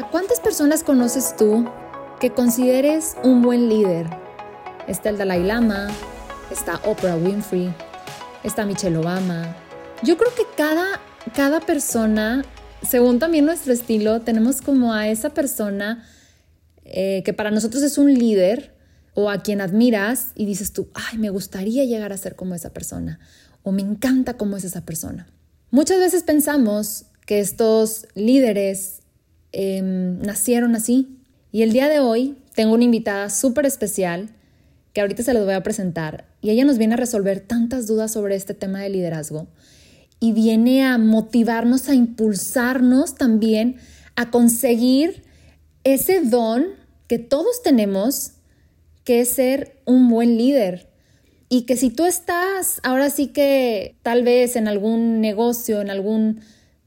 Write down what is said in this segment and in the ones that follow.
¿A cuántas personas conoces tú que consideres un buen líder? Está el Dalai Lama, está Oprah Winfrey, está Michelle Obama. Yo creo que cada, cada persona, según también nuestro estilo, tenemos como a esa persona eh, que para nosotros es un líder o a quien admiras y dices tú, ay, me gustaría llegar a ser como esa persona o me encanta cómo es esa persona. Muchas veces pensamos que estos líderes Em, nacieron así. Y el día de hoy tengo una invitada súper especial que ahorita se les voy a presentar y ella nos viene a resolver tantas dudas sobre este tema de liderazgo y viene a motivarnos, a impulsarnos también a conseguir ese don que todos tenemos, que es ser un buen líder. Y que si tú estás ahora sí que tal vez en algún negocio, en algún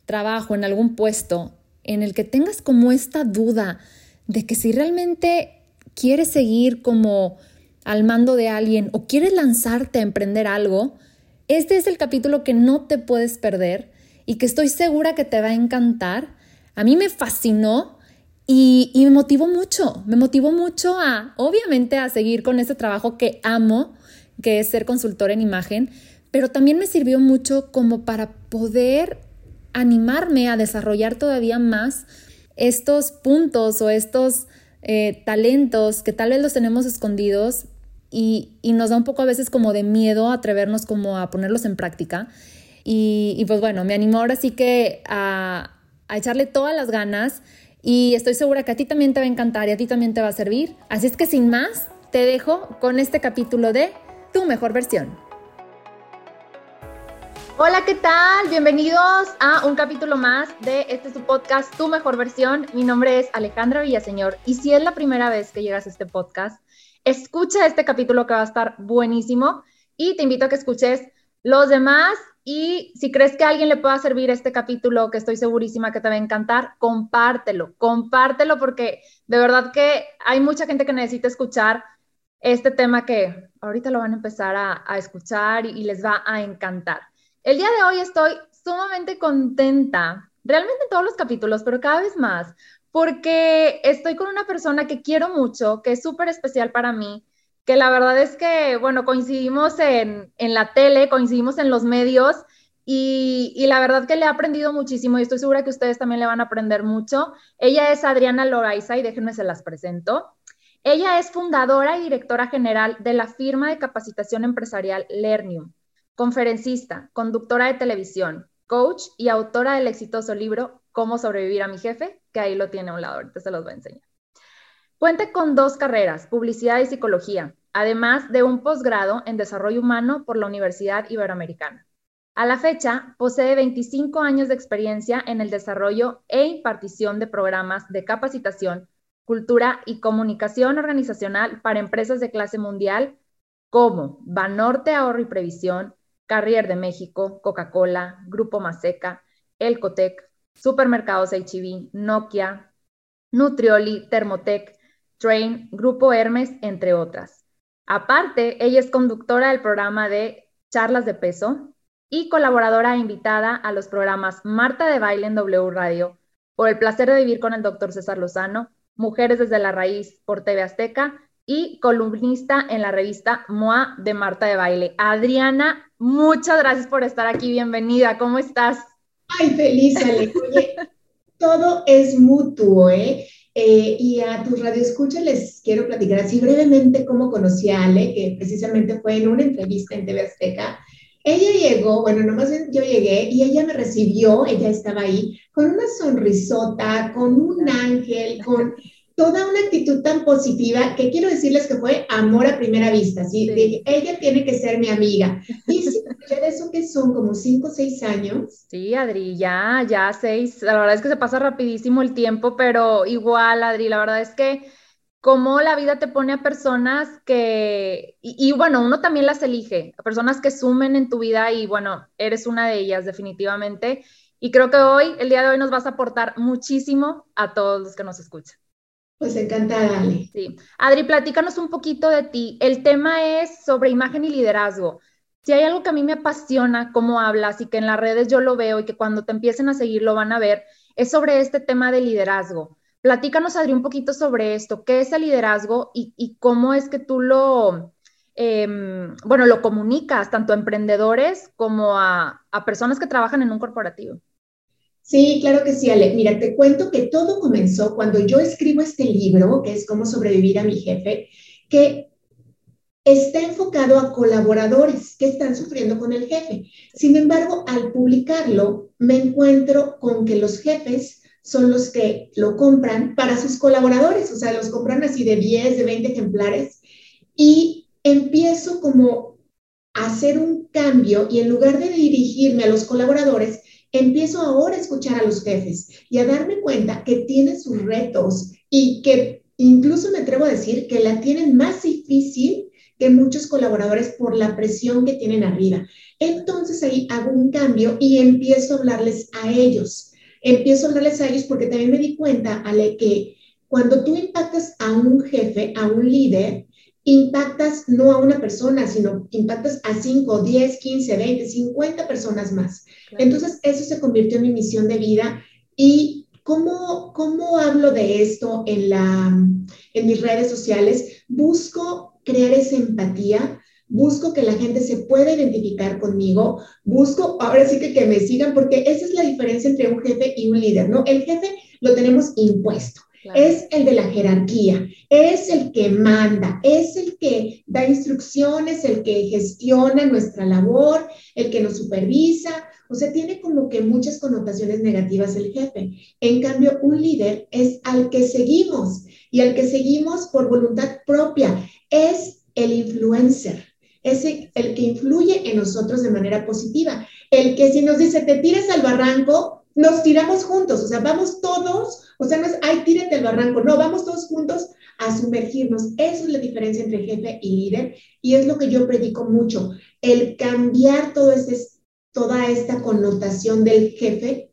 trabajo, en algún puesto, en el que tengas como esta duda de que si realmente quieres seguir como al mando de alguien o quieres lanzarte a emprender algo, este es el capítulo que no te puedes perder y que estoy segura que te va a encantar. A mí me fascinó y, me motivó mucho, me motivó mucho a, obviamente, a seguir con ese trabajo que amo, que es ser consultor en imagen, pero también me sirvió mucho como para poder animarme a desarrollar todavía más estos puntos o estos eh, talentos que tal vez los tenemos escondidos y, nos da un poco a veces como de miedo atrevernos como a ponerlos en práctica. Y, pues bueno, me animó ahora sí que a, a echarle todas las ganas y estoy segura que a ti también te va a encantar y a ti también te va a servir. Así es que sin más, te dejo con este capítulo de Tu mejor versión. Hola, ¿qué tal? Bienvenidos a un capítulo más de este su podcast, Tu Mejor Versión. Mi nombre es Alejandra Villaseñor y si es la primera vez que llegas a este podcast, escucha este capítulo que va a estar buenísimo y te invito a que escuches los demás y si crees que a alguien le pueda servir este capítulo, que estoy segurísima que te va a encantar, compártelo, compártelo porque de verdad que hay mucha gente que necesita escuchar este tema que ahorita lo van a empezar a escuchar y les va a encantar. El día de hoy estoy sumamente contenta, realmente en todos los capítulos, pero cada vez más, porque estoy con una persona que quiero mucho, que es súper especial para mí, que la verdad es que, bueno, coincidimos en, la tele, coincidimos en los medios y, la verdad que le he aprendido muchísimo y estoy segura que ustedes también le van a aprender mucho. Ella es Adriana Loraiza y déjenme se las presento. Ella es fundadora y directora general de la firma de capacitación empresarial Lernium conferencista, conductora de televisión, coach y autora del exitoso libro Cómo sobrevivir a mi jefe, que ahí lo tiene a un lado, ahorita se los voy a enseñar. Cuenta con dos carreras, publicidad y psicología, además de un posgrado en desarrollo humano por la Universidad Iberoamericana. A la fecha, posee 25 años de experiencia en el desarrollo e impartición de programas de capacitación, cultura y comunicación organizacional para empresas de clase mundial como Banorte Ahorro y Previsión, Carrier de México, Coca-Cola, Grupo Maseca, Elcotec, Supermercados HB, Nokia, Nutrioli, Thermotec, Train, Grupo Hermes, entre otras. Aparte, ella es conductora del programa de Charlas de Peso y colaboradora invitada a los programas Marta de Baile en W Radio, Por el placer de vivir con el doctor César Lozano, Mujeres desde la Raíz por TV Azteca y columnista en la revista MOA de Marta de Baile. Adriana, muchas gracias por estar aquí, bienvenida, ¿cómo estás? Ay, feliz, Ale. Oye, todo es mutuo, ¿eh? ¿eh? y a tus radioescuchas les quiero platicar así brevemente cómo conocí a Ale, que precisamente fue en una entrevista en TV Azteca. Ella llegó, bueno, nomás yo llegué y ella me recibió, ella estaba ahí, con una sonrisota, con un ángel, con toda una actitud tan positiva que quiero decirles que fue amor a primera vista, ¿sí? ella tiene que ser mi amiga. Y sí, de eso que son como cinco o seis años. Sí, Adri, ya, ya seis. La verdad es que se pasa rapidísimo el tiempo, pero igual, Adri, la verdad es que como la vida te pone a personas que, y, y, bueno, uno también las elige, a personas que sumen en tu vida y bueno, eres una de ellas definitivamente. Y creo que hoy, el día de hoy, nos vas a aportar muchísimo a todos los que nos escuchan. Pues encantada, Ale. Sí. Adri, platícanos un poquito de ti. El tema es sobre imagen y liderazgo. Si hay algo que a mí me apasiona, cómo hablas y que en las redes yo lo veo y que cuando te empiecen a seguir lo van a ver, es sobre este tema de liderazgo. Platícanos, Adri, un poquito sobre esto. ¿Qué es el liderazgo y, cómo es que tú lo, em, bueno, lo comunicas tanto a emprendedores como a, a personas que trabajan en un corporativo? Sí, claro que sí, Ale. Mira, te cuento que todo comenzó cuando yo escribo este libro, que es Cómo sobrevivir a mi jefe, que está enfocado a colaboradores que están sufriendo con el jefe. Sin embargo, al publicarlo, me encuentro con que los jefes son los que lo compran para sus colaboradores, o sea, los compran así de 10, de 20 ejemplares, y empiezo como a hacer un cambio y en lugar de dirigirme a los colaboradores, empiezo ahora a escuchar a los jefes y a darme cuenta que tienen sus retos y que incluso me atrevo a decir que la tienen más difícil que muchos colaboradores por la presión que tienen arriba. Entonces ahí hago un cambio y empiezo a hablarles a ellos. Empiezo a hablarles a ellos porque también me di cuenta, Ale, que cuando tú impactas a un jefe, a un líder, impactas no a una persona, sino impactas a 5, 10, 15, 20, 50 personas más. Entonces, eso se convirtió en mi misión de vida. ¿Y cómo, cómo hablo de esto en, la, en mis redes sociales? Busco crear esa empatía, busco que la gente se pueda identificar conmigo, busco ahora sí que que me sigan, porque esa es la diferencia entre un jefe y un líder, ¿no? El jefe lo tenemos impuesto. Es el de la jerarquía, es el que manda, es el que da instrucciones, el que gestiona nuestra labor, el que nos supervisa. O sea, tiene como que muchas connotaciones negativas el jefe. En cambio, un líder es al que seguimos y al que seguimos por voluntad propia. Es el influencer, es el que influye en nosotros de manera positiva. El que si nos dice, te tires al barranco, nos tiramos juntos, o sea, vamos todos, o sea, no es, ay, tírate al barranco, no, vamos todos juntos a sumergirnos. Esa es la diferencia entre jefe y líder y es lo que yo predico mucho, el cambiar todo este, toda esta connotación del jefe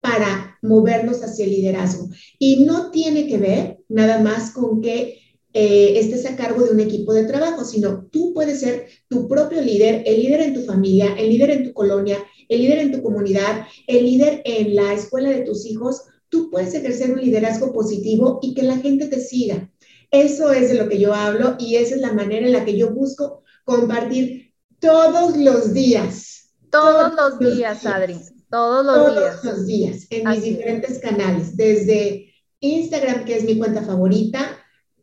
para movernos hacia el liderazgo. Y no tiene que ver nada más con que eh, estés a cargo de un equipo de trabajo, sino tú puedes ser tu propio líder, el líder en tu familia, el líder en tu colonia, el líder en tu comunidad, el líder en la escuela de tus hijos, tú puedes ejercer un liderazgo positivo y que la gente te siga. Eso es de lo que yo hablo y esa es la manera en la que yo busco compartir todos los días. Todos, los días, Adri. Todos los días. Todos los días, en mis diferentes canales, desde Instagram, que es mi cuenta favorita,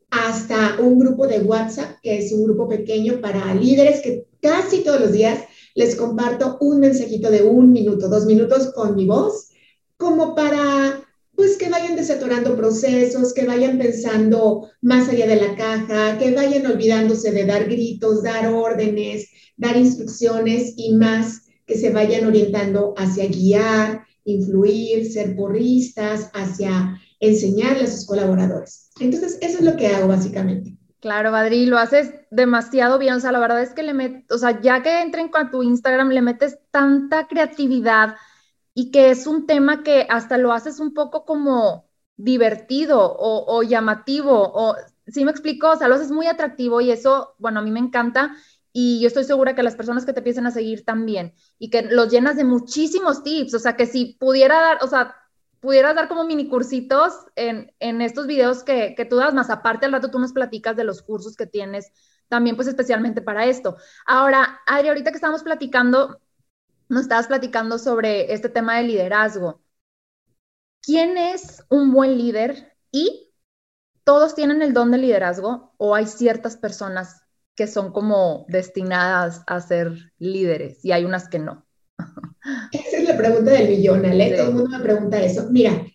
hasta un grupo de WhatsApp, que es un grupo pequeño para líderes que casi todos los días les comparto un mensajito de un minuto, dos minutos con mi voz, como para pues que vayan desatorando procesos, que vayan pensando más allá de la caja, que vayan olvidándose de dar gritos, dar órdenes, dar instrucciones y más que se vayan orientando hacia guiar, influir, ser porristas, hacia enseñarle a sus colaboradores. Entonces, eso es lo que hago básicamente. Claro, Badri, lo haces demasiado bien. O sea, la verdad es que le metes, o sea, ya que entren con tu Instagram, le metes tanta creatividad y que es un tema que hasta lo haces un poco como divertido o, llamativo. O, ¿Sí me explico? O sea, lo haces muy atractivo y eso, bueno, a mí me encanta. Y yo estoy segura que las personas que te empiecen a seguir también y que los llenas de muchísimos tips. O sea, que si pudiera dar, o sea, pudieras dar como mini cursitos en, estos videos que, que, tú das, más aparte al rato tú nos platicas de los cursos que tienes también pues especialmente para esto. Ahora, Adri, ahorita que estamos platicando, nos estabas platicando sobre este tema de liderazgo. ¿Quién es un buen líder y todos tienen el don de liderazgo o hay ciertas personas que son como destinadas a ser líderes y hay unas que no? Esa es la pregunta del millón, Ale. Todo el mundo me pregunta eso. Mira,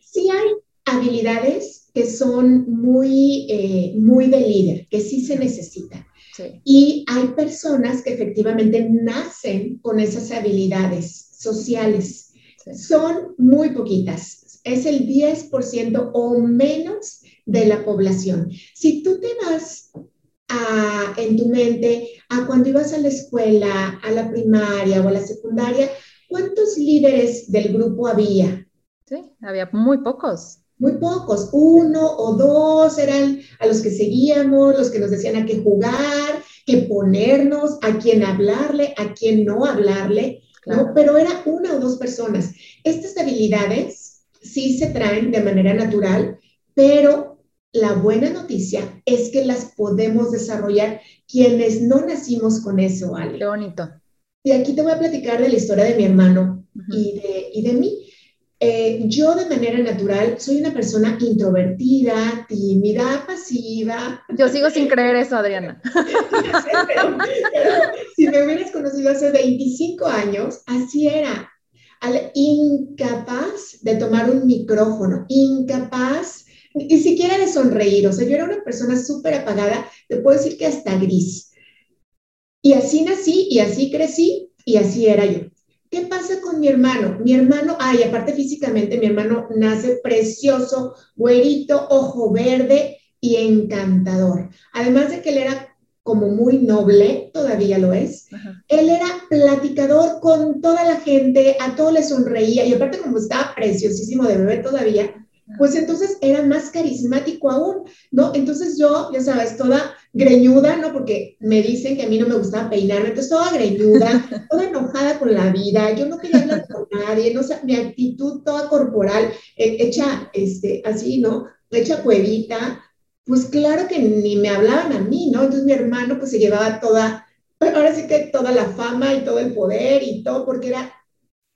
sí hay habilidades que son muy, eh, muy de líder, que sí se necesitan. Y hay personas que efectivamente nacen con esas habilidades sociales. Son muy poquitas. Es el 10% o menos de la población. Si tú te vas en tu mente a cuando ibas a la escuela, a la primaria o a la secundaria, ¿cuántos líderes del grupo había? Sí, había muy pocos. Muy pocos, uno o dos eran a los que seguíamos, los que nos decían a qué jugar, qué ponernos, a quién hablarle, a quién no hablarle, ¿no? Pero era una o dos personas. Estas habilidades sí se traen de manera natural, pero la buena noticia es que las podemos desarrollar quienes no nacimos con eso, Ale. Qué bonito. Y aquí te voy a platicar de la historia de mi hermano y, de, y de mí. Eh, yo de manera natural soy una persona introvertida, tímida, pasiva. Yo sigo sin creer eso, Adriana. si me hubieras conocido hace 25 años, así era. incapaz de tomar un micrófono, incapaz ni siquiera de sonreír. O sea, yo era una persona súper apagada, te puedo decir que hasta gris. Y así nací y así crecí y así era yo. ¿Qué pasa con mi hermano? Mi hermano, ay, aparte físicamente, mi hermano nace precioso, güerito, ojo verde y encantador. Además de que él era como muy noble, todavía lo es. Él era platicador con toda la gente, a todo le sonreía y aparte como estaba preciosísimo de bebé todavía, pues entonces era más carismático aún, ¿no? Entonces yo, ya sabes, toda greñuda, ¿no? Porque me dicen que a mí no me gustaba peinarme, entonces toda greñuda, toda enojada con la vida, yo no quería hablar con nadie, no sé, mi actitud toda corporal, eh, hecha, este, así, ¿no? Hecha cuevita, pues claro que ni me hablaban a mí, ¿no? Entonces mi hermano pues se llevaba toda, ahora sí que toda la fama y todo el poder y todo, porque era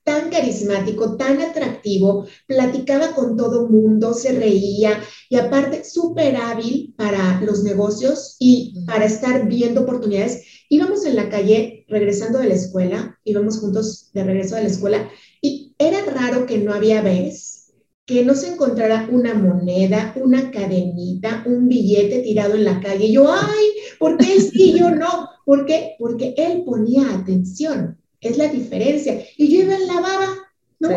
tan carismático, tan atractivo, platicaba con todo mundo, se reía y aparte súper hábil para los negocios y para estar viendo oportunidades. Íbamos en la calle regresando de la escuela, íbamos juntos de regreso de la escuela y era raro que no había vez que no se encontrara una moneda, una cadenita, un billete tirado en la calle. yo, ay, ¿por qué sí yo no? ¿Por qué? Porque él ponía atención. Es la diferencia. Y yo iba en la baba, ¿no?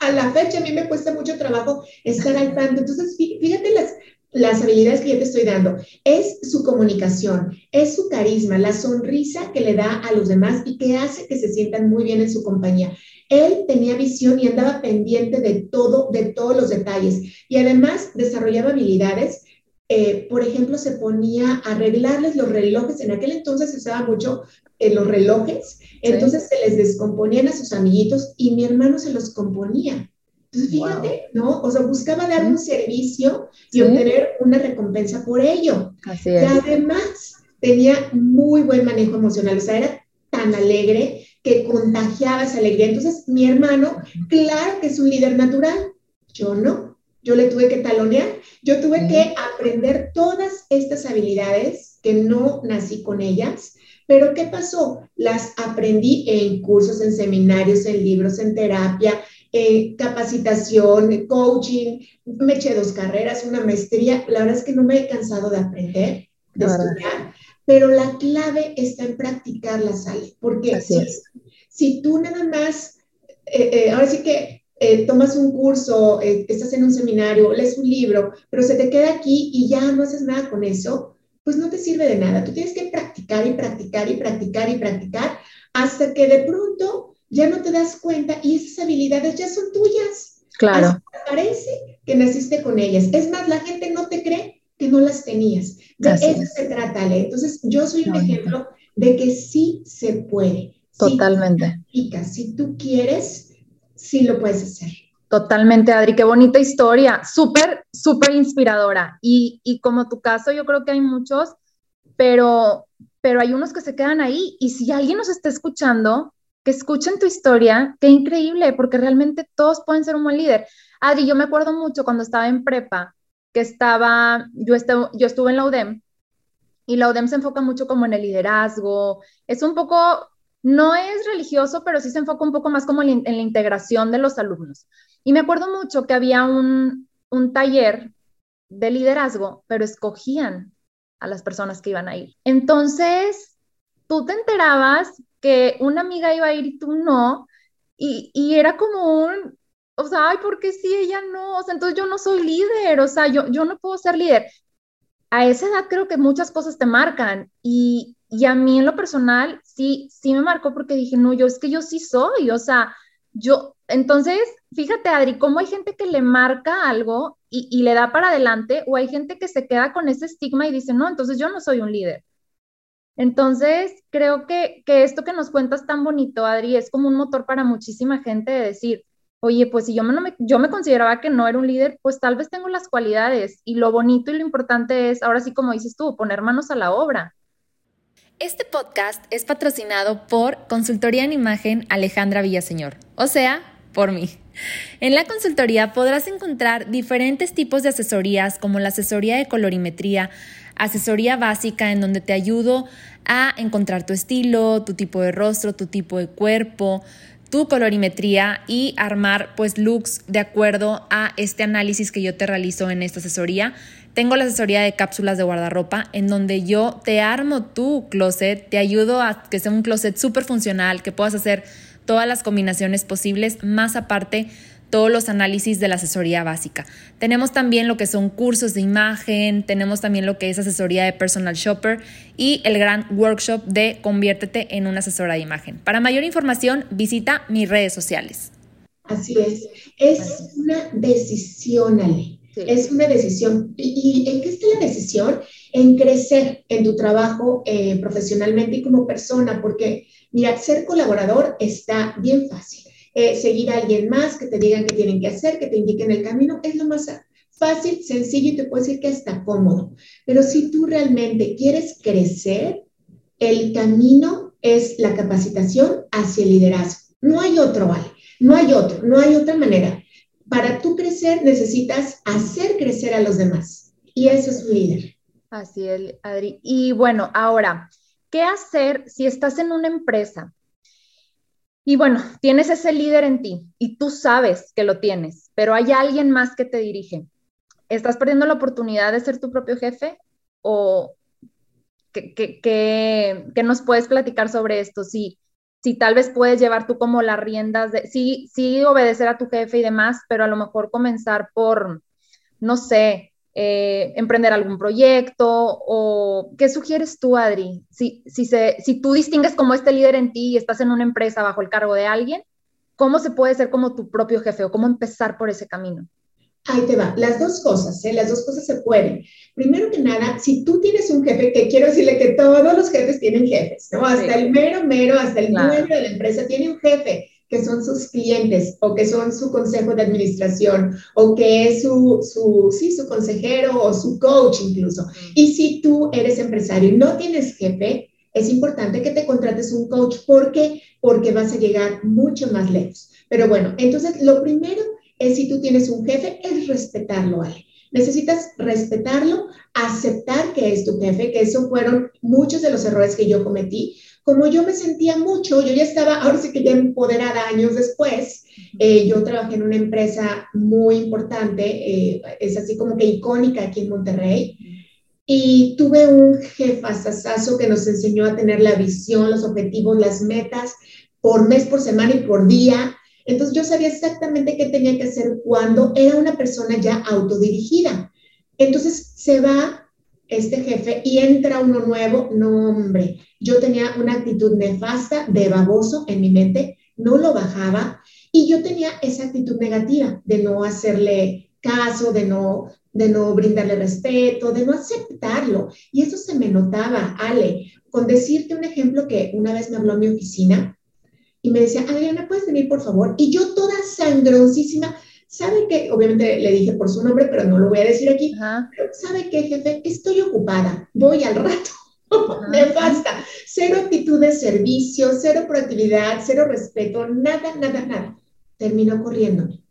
A, la fecha a mí me cuesta mucho trabajo estar al tanto. Entonces, fíjate las, las habilidades que yo te estoy dando. Es su comunicación, es su carisma, la sonrisa que le da a los demás y que hace que se sientan muy bien en su compañía. Él tenía visión y andaba pendiente de todo, de todos los detalles. Y además desarrollaba habilidades eh, por ejemplo, se ponía a arreglarles los relojes. En aquel entonces se usaba mucho en los relojes, entonces se les descomponían a sus amiguitos y mi hermano se los componía. Entonces, fíjate, ¿no? O sea, buscaba dar un servicio y obtener una recompensa por ello. Así es. Y además tenía muy buen manejo emocional, o sea, era tan alegre que contagiaba esa alegría. Entonces, mi hermano, claro que es un líder natural, yo no. Yo le tuve que talonear, yo tuve que aprender todas estas habilidades que no nací con ellas pero ¿qué pasó? Las aprendí en cursos, en seminarios, en libros, en terapia, en capacitación, coaching. Me eché dos carreras, una maestría. La verdad es que no me he cansado de aprender, de estudiar, pero la clave está en practicarla, Ale, porque si, si, tú nada más, eh, eh, ahora sí que eh, tomas un curso, estás en un seminario, lees un libro, pero se te queda aquí y ya no haces nada con eso, pues no te sirve de nada. Tú tienes que practicar y practicar y practicar y practicar hasta que de pronto ya no te das cuenta y esas habilidades ya son tuyas. Claro. parece que naciste con ellas. Es más, la gente no te cree que no las tenías. De eso se trata, Ale. Entonces, yo soy un ejemplo de que sí se puede. Totalmente. Si si tú quieres, sí lo puedes hacer. Totalmente, Adri, qué bonita historia, súper, súper inspiradora. Y, y, como tu caso, yo creo que hay muchos, pero, pero hay unos que se quedan ahí. Y si alguien nos está escuchando, que escuchen tu historia, qué increíble, porque realmente todos pueden ser un buen líder. Adri, yo me acuerdo mucho cuando estaba en prepa, que estaba, yo, estuve, yo estuve en la UDEM, y la UDEM se enfoca mucho como en el liderazgo, es un poco, no es religioso, pero sí se enfoca un poco más como en la integración de los alumnos. Y me acuerdo mucho que había un, taller de liderazgo, pero escogían a las personas que iban a ir. Entonces, tú te enterabas que una amiga iba a ir y tú no, y, y, era como un, o sea, ay, ¿por qué sí ella no? O sea, entonces yo no soy líder, o sea, yo, yo no puedo ser líder. A esa edad creo que muchas cosas te marcan y, y a mí en lo personal sí, sí me marcó porque dije, no, yo es que yo sí soy, o sea, yo, entonces, fíjate, Adri, cómo hay gente que le marca algo y, le da para adelante, o hay gente que se queda con ese estigma y dice, no, entonces yo no soy un líder. Entonces, creo que, que esto que nos cuentas tan bonito, Adri, es como un motor para muchísima gente de decir, oye, pues si yo me, yo me consideraba que no era un líder, pues tal vez tengo las cualidades y lo bonito y lo importante es, ahora sí como dices tú, poner manos a la obra. Este podcast es patrocinado por Consultoría en Imagen Alejandra Villaseñor, o sea, por mí. En la consultoría podrás encontrar diferentes tipos de asesorías como la asesoría de colorimetría, asesoría básica en donde te ayudo a encontrar tu estilo, tu tipo de rostro, tu tipo de cuerpo, tu colorimetría y armar pues looks de acuerdo a este análisis que yo te realizo en esta asesoría. Tengo la asesoría de cápsulas de guardarropa en donde yo te armo tu closet, te ayudo a que sea un closet súper funcional, que puedas hacer todas las combinaciones posibles, más aparte todos los análisis de la asesoría básica. Tenemos también lo que son cursos de imagen, tenemos también lo que es asesoría de personal shopper y el gran workshop de conviértete en una asesora de imagen. Para mayor información, visita mis redes sociales. Así es. Es una decisión, Ale. Es una decisión. ¿Y, en qué está la decisión? En crecer en tu trabajo eh, profesionalmente y como persona, porque, mira, ser colaborador está bien fácil eh, seguir a alguien más, que te digan qué tienen que hacer, que te indiquen el camino, es lo más fácil, sencillo y te puedo decir que hasta cómodo. Pero si tú realmente quieres crecer, el camino es la capacitación hacia el liderazgo. No hay otro, ¿vale? No hay otro, no hay otra manera. Para tú crecer necesitas hacer crecer a los demás. Y eso es un líder. Así es, Adri. Y bueno, ahora, ¿qué hacer si estás en una empresa y bueno, tienes ese líder en ti y tú sabes que lo tienes, pero hay alguien más que te dirige. ¿Estás perdiendo la oportunidad de ser tu propio jefe? ¿O qué, nos puedes platicar sobre esto? Si, si tal vez puedes llevar tú como las riendas de, sí, sí obedecer a tu jefe y demás, pero a lo mejor comenzar por, no sé, eh, emprender algún proyecto o qué sugieres tú, Adri? Si, si, se, si tú distingues como este líder en ti y estás en una empresa bajo el cargo de alguien, ¿cómo se puede ser como tu propio jefe o cómo empezar por ese camino? Ahí te va, las dos cosas, ¿eh? las dos cosas se pueden. Primero que nada, si tú tienes un jefe, que quiero decirle que todos los jefes tienen jefes, ¿no? Hasta el mero, mero, hasta el dueño de la empresa tiene un jefe que son sus clientes o que son su consejo de administración o que es su, su, sí, su consejero o su coach incluso. Y si tú eres empresario y no tienes jefe, es importante que te contrates un coach. ¿Por qué? Porque vas a llegar mucho más lejos. Pero bueno, entonces lo primero es si tú tienes un jefe, es respetarlo, Ale. Necesitas respetarlo, aceptar que es tu jefe, que esos fueron muchos de los errores que yo cometí, como yo me sentía mucho, yo ya estaba, ahora sí que ya empoderada años después, eh, yo trabajé en una empresa muy importante, eh, es así como que icónica aquí en Monterrey, y tuve un jefazazazo que nos enseñó a tener la visión, los objetivos, las metas por mes, por semana y por día. Entonces yo sabía exactamente qué tenía que hacer cuando era una persona ya autodirigida. Entonces se va este jefe y entra uno nuevo, no hombre, yo tenía una actitud nefasta de baboso en mi mente, no lo bajaba y yo tenía esa actitud negativa de no hacerle caso, de no, de no brindarle respeto, de no aceptarlo. Y eso se me notaba, Ale, con decirte un ejemplo que una vez me habló mi oficina y me decía, Adriana, ¿puedes venir por favor? Y yo toda sangrosísima, ¿sabe qué? Obviamente le dije por su nombre, pero no lo voy a decir aquí. ¿Sabe qué, jefe? Estoy ocupada, voy al rato. Me basta. Cero actitud de servicio, cero proactividad, cero respeto, nada, nada, nada. Terminó corriéndome.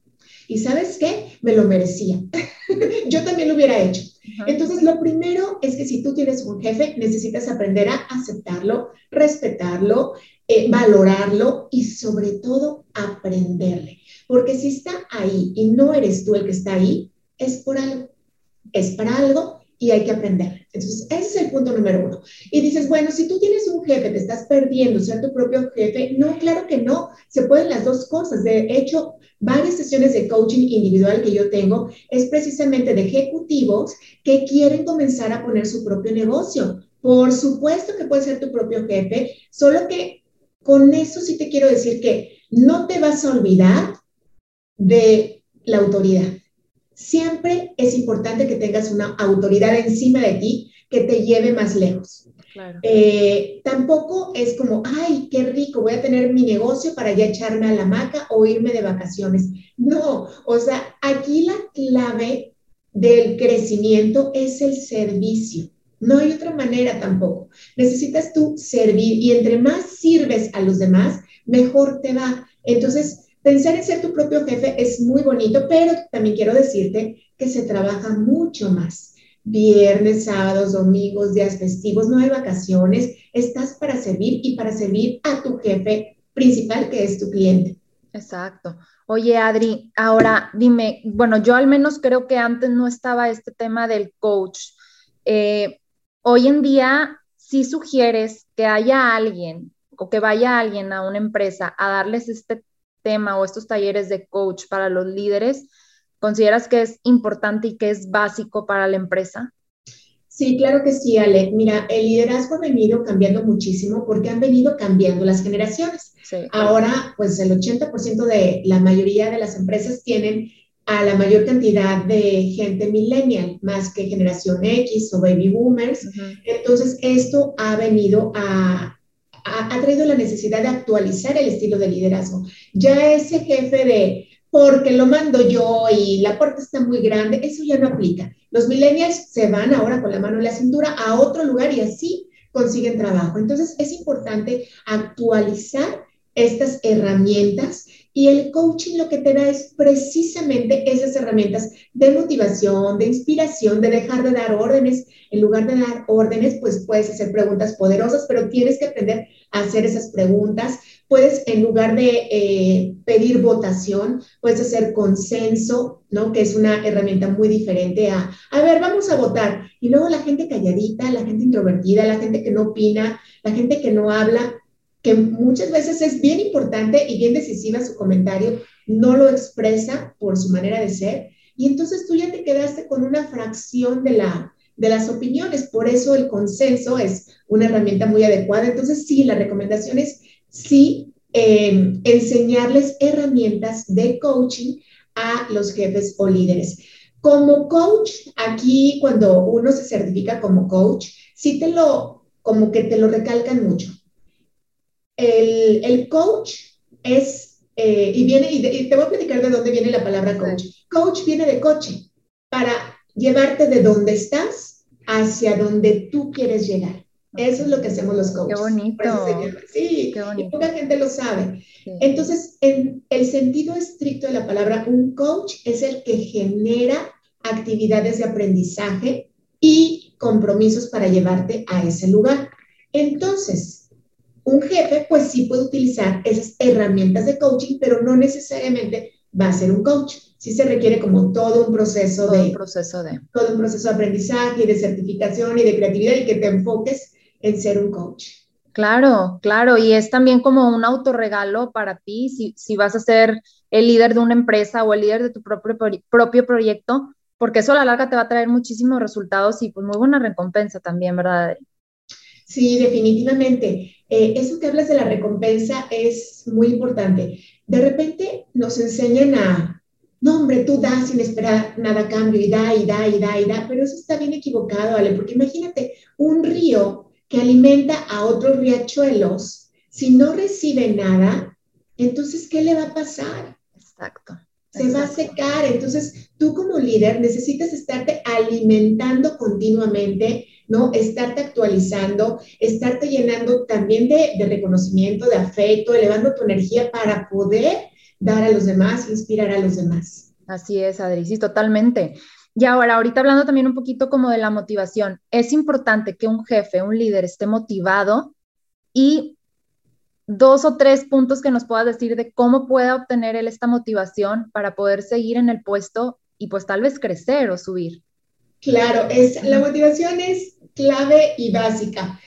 ¿Y sabes qué? Me lo merecía. Yo también lo hubiera hecho. Entonces, lo primero es que si tú tienes un jefe, necesitas aprender a aceptarlo, respetarlo, eh, valorarlo y sobre todo aprenderle. Porque si está ahí y no eres tú el que está ahí, es por algo. Es para algo y hay que aprender. Entonces, ese es el punto número uno. Y dices, bueno, si tú tienes un jefe, te estás perdiendo ser tu propio jefe. No, claro que no. Se pueden las dos cosas. De hecho, varias sesiones de coaching individual que yo tengo es precisamente de ejecutivos que quieren comenzar a poner su propio negocio. Por supuesto que puede ser tu propio jefe, solo que con eso sí te quiero decir que no te vas a olvidar de la autoridad siempre es importante que tengas una autoridad encima de ti que te lleve más lejos. Eh, tampoco es como, ay, qué rico, voy a tener mi negocio para ya echarme a la hamaca o irme de vacaciones. No, o sea, aquí la clave del crecimiento es el servicio. No hay otra manera tampoco. Necesitas tú servir y entre más sirves a los demás, mejor te va. Entonces, pensar en ser tu propio jefe es muy bonito, pero también quiero decirte que se trabaja mucho más. Viernes, sábados, domingos, días festivos, no hay vacaciones, estás para servir y para servir a tu jefe principal, que es tu cliente. Exacto. Oye, Adri, ahora dime, bueno, yo al menos creo que antes no estaba este tema del coach. Eh, hoy en día, si sugieres que haya alguien o que vaya alguien a una empresa a darles este tema o estos talleres de coach para los líderes, ¿consideras que es importante y que es básico para la empresa? Sí, claro que sí, Ale. Mira, el liderazgo ha venido cambiando muchísimo porque han venido cambiando las generaciones. Ahora, pues el 80% de la mayoría de las empresas tienen a la mayor cantidad de gente millennial, más que generación X o baby boomers. Entonces, esto ha venido a, ha, traído la necesidad de actualizar el estilo de liderazgo. Ya ese jefe de, porque lo mando yo y la puerta está muy grande, eso ya no aplica. Los millennials se van ahora con la mano en la cintura a otro lugar y así consiguen trabajo. Entonces, es importante actualizar estas herramientas y el coaching lo que te da es precisamente esas herramientas de motivación, de inspiración, de dejar de dar órdenes. En lugar de dar órdenes, pues puedes hacer preguntas poderosas, pero tienes que aprender a hacer esas preguntas. Puedes, en lugar de eh, pedir votación, puedes hacer consenso, ¿no? Que es una herramienta muy diferente a, a ver, vamos a votar. Y luego la gente calladita, la gente introvertida, la gente que no opina, la gente que no habla, que muchas veces es bien importante y bien decisiva su comentario, no lo expresa por su manera de ser, y entonces tú ya te quedaste con una fracción de, la, de las opiniones, por eso el consenso es una herramienta muy adecuada. Entonces, sí, la recomendación es sí em, enseñarles herramientas de coaching a los jefes o líderes. Como coach, aquí cuando uno se certifica como coach, sí te lo, como que te lo recalcan mucho el, coach es, eh, y viene, y, te voy a platicar de dónde viene la palabra coach. Coach viene de coche, para llevarte de donde estás hacia donde tú quieres llegar. Eso es lo que hacemos los coaches. Qué bonito. Sí, Qué bonito. y poca gente lo sabe. Entonces, en el sentido estricto de la palabra, un coach es el que genera actividades de aprendizaje y compromisos para llevarte a ese lugar. Entonces, un jefe, pues sí puede utilizar esas herramientas de coaching, pero no necesariamente va a ser un coach. Sí se requiere como todo un proceso de... proceso de... Todo un proceso de aprendizaje y de certificación y de creatividad y que te enfoques en ser un coach. Claro, claro, y es también como un autorregalo para ti si, si vas a ser el líder de una empresa o el líder de tu propio, propio proyecto, porque eso a la larga te va a traer muchísimos resultados y pues muy buena recompensa también, ¿verdad? Sí, definitivamente. Eh, eso que hablas de la recompensa es muy importante. De repente nos enseñan a, no, hombre, tú das sin esperar nada a cambio y da y da y da y da, pero eso está bien equivocado, Ale, porque imagínate un río que alimenta a otros riachuelos, si no recibe nada, entonces, ¿qué le va a pasar? Exacto. Se va a secar. Entonces, tú como líder necesitas estarte alimentando continuamente ¿no? Estarte actualizando, estarte llenando también de, reconocimiento, de afecto, elevando tu energía para poder dar a los demás, inspirar a los demás. Así es, Adri, sí, totalmente. Y ahora, ahorita hablando también un poquito como de la motivación, es importante que un jefe, un líder esté motivado y dos o tres puntos que nos puedas decir de cómo puede obtener él esta motivación para poder seguir en el puesto y pues tal vez crecer o subir. Claro, es, la motivación es clave y básica.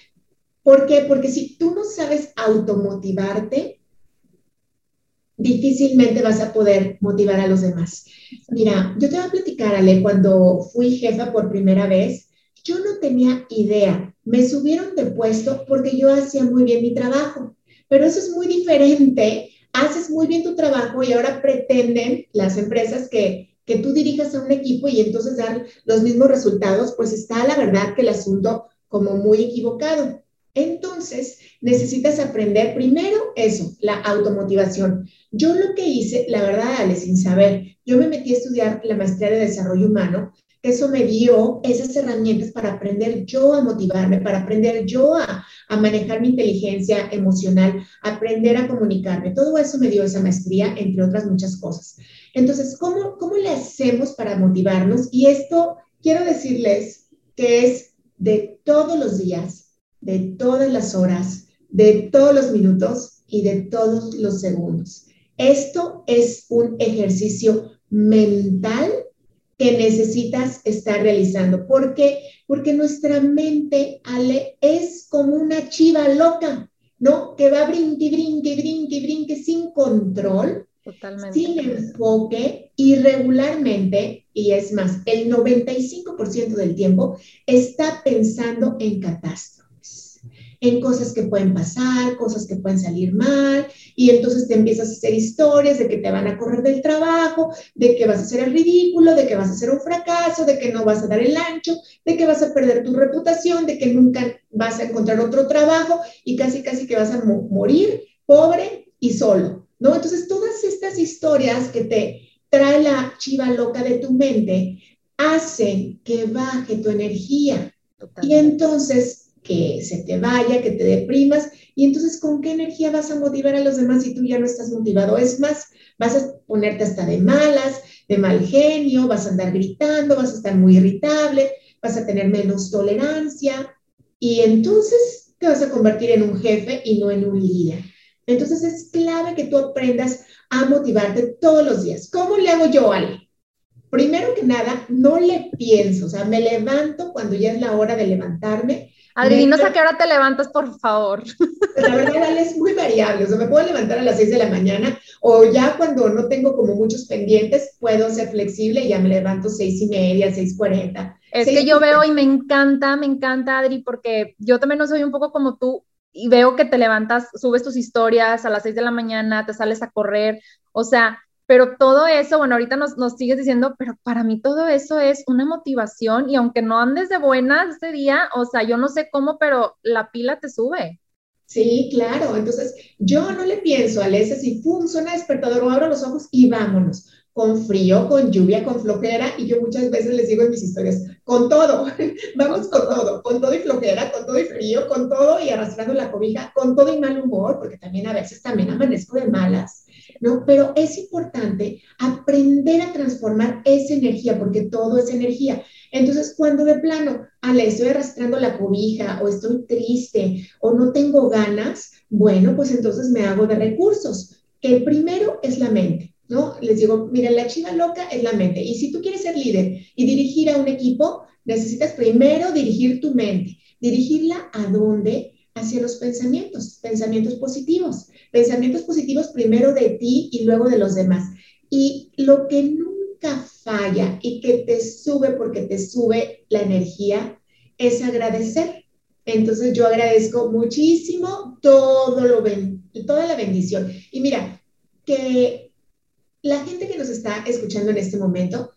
¿Por qué? Porque si tú no sabes automotivarte, difícilmente vas a poder motivar a los demás. Mira, yo te voy a platicar, Ale, cuando fui jefa por primera vez, yo no tenía idea. Me subieron de puesto porque yo hacía muy bien mi trabajo, pero eso es muy diferente. Haces muy bien tu trabajo y ahora pretenden las empresas que que tú dirijas a un equipo y entonces dar los mismos resultados, pues está la verdad que el asunto como muy equivocado. Entonces, necesitas aprender primero eso, la automotivación. Yo lo que hice, la verdad, Ale, sin saber, yo me metí a estudiar la maestría de desarrollo humano, que eso me dio esas herramientas para aprender yo a motivarme, para aprender yo a, a manejar mi inteligencia emocional, aprender a comunicarme. Todo eso me dio esa maestría, entre otras muchas cosas. Entonces, ¿cómo, cómo le hacemos para motivarnos? Y esto quiero decirles que es de todos los días, de todas las horas, de todos los minutos y de todos los segundos. Esto es un ejercicio mental que necesitas estar realizando. ¿Por qué? Porque nuestra mente, Ale, es como una chiva loca, ¿no? Que va brinque, brinque, brinque, brinque sin control, Totalmente. sin enfoque y regularmente, y es más, el 95% del tiempo está pensando en catástrofe en cosas que pueden pasar, cosas que pueden salir mal, y entonces te empiezas a hacer historias de que te van a correr del trabajo, de que vas a hacer el ridículo, de que vas a hacer un fracaso, de que no vas a dar el ancho, de que vas a perder tu reputación, de que nunca vas a encontrar otro trabajo y casi, casi que vas a morir pobre y solo, ¿no? Entonces, todas estas historias que te trae la chiva loca de tu mente hacen que baje tu energía. Y entonces que se te vaya, que te deprimas. Y entonces, ¿con qué energía vas a motivar a los demás si tú ya no estás motivado? Es más, vas a ponerte hasta de malas, de mal genio, vas a andar gritando, vas a estar muy irritable, vas a tener menos tolerancia y entonces te vas a convertir en un jefe y no en un líder. Entonces es clave que tú aprendas a motivarte todos los días. ¿Cómo le hago yo, Ale? Primero que nada, no le pienso, o sea, me levanto cuando ya es la hora de levantarme Adivinos a qué hora te levantas, por favor. La verdad, es muy variable. O sea, me puedo levantar a las 6 de la mañana o ya cuando no tengo como muchos pendientes, puedo ser flexible y ya me levanto seis y media, 6.40. Es que yo veo y me encanta, me encanta, Adri, porque yo también no soy un poco como tú y veo que te levantas, subes tus historias a las 6 de la mañana, te sales a correr. O sea, pero todo eso, bueno, ahorita nos, nos, sigues diciendo, pero para mí todo eso es una motivación y aunque no andes de buenas ese día, o sea, yo no sé cómo, pero la pila te sube. Sí, claro. Entonces, yo no le pienso, a ese si pum, suena despertador o abro los ojos y vámonos. Con frío, con lluvia, con flojera. Y yo muchas veces les digo en mis historias, con todo, vamos con todo, con todo y flojera, con todo y frío, con todo y arrastrando la cobija, con todo y mal humor, porque también a veces también amanezco de malas ¿no? Pero es importante aprender a transformar esa energía, porque todo es energía. Entonces, cuando de plano, Ale, estoy arrastrando la cobija o estoy triste o no tengo ganas, bueno, pues entonces me hago de recursos, que el primero es la mente. ¿No? Les digo, mira, la chiva loca es la mente. Y si tú quieres ser líder y dirigir a un equipo, necesitas primero dirigir tu mente. ¿Dirigirla a dónde? Hacia los pensamientos, pensamientos positivos pensamientos positivos primero de ti y luego de los demás. Y lo que nunca falla y que te sube porque te sube la energía es agradecer. Entonces yo agradezco muchísimo todo lo toda la bendición. Y mira, que la gente que nos está escuchando en este momento,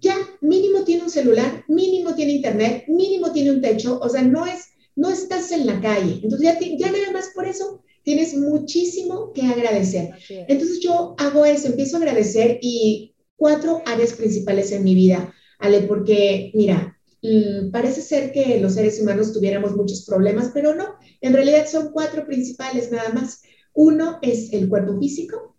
ya mínimo tiene un celular, mínimo tiene internet, mínimo tiene un techo, o sea, no es, no estás en la calle. Entonces ya, ya nada más por eso tienes muchísimo que agradecer. Entonces yo hago eso, empiezo a agradecer y cuatro áreas principales en mi vida, Ale, porque mira, mm, parece ser que los seres humanos tuviéramos muchos problemas, pero no, en realidad son cuatro principales nada más. Uno es el cuerpo físico,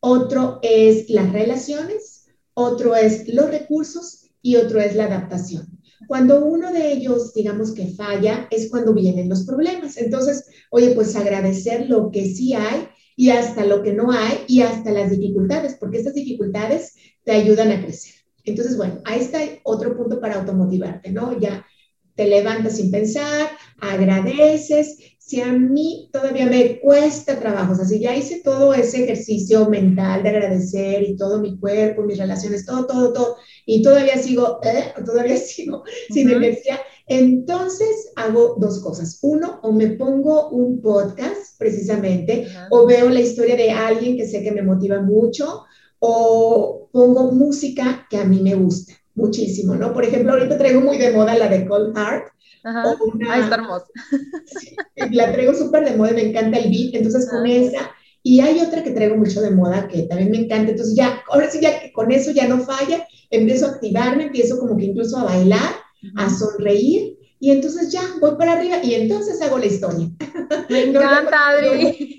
otro es las relaciones, otro es los recursos y otro es la adaptación. Cuando uno de ellos, digamos que falla, es cuando vienen los problemas. Entonces, oye, pues agradecer lo que sí hay y hasta lo que no hay y hasta las dificultades, porque estas dificultades te ayudan a crecer. Entonces, bueno, ahí está otro punto para automotivarte, ¿no? Ya te levantas sin pensar, agradeces. Si a mí todavía me cuesta trabajo, o sea, si ya hice todo ese ejercicio mental de agradecer y todo mi cuerpo, mis relaciones, todo, todo, todo, y todavía sigo, ¿eh? todavía sigo sin energía, entonces hago dos cosas. Uno, o me pongo un podcast precisamente, o veo la historia de alguien que sé que me motiva mucho, o pongo música que a mí me gusta muchísimo, ¿no? Por ejemplo, ahorita traigo muy de moda la de Cold Heart, Ajá. Una, está hermosa. la traigo súper de moda, me encanta el beat, entonces con esa. Y hay otra que traigo mucho de moda que también me encanta, entonces ya, ahora sí, ya con eso ya no falla, empiezo a activarme, empiezo como que incluso a bailar, a sonreír, y entonces ya voy para arriba y entonces hago la historia. Me encanta, Adri.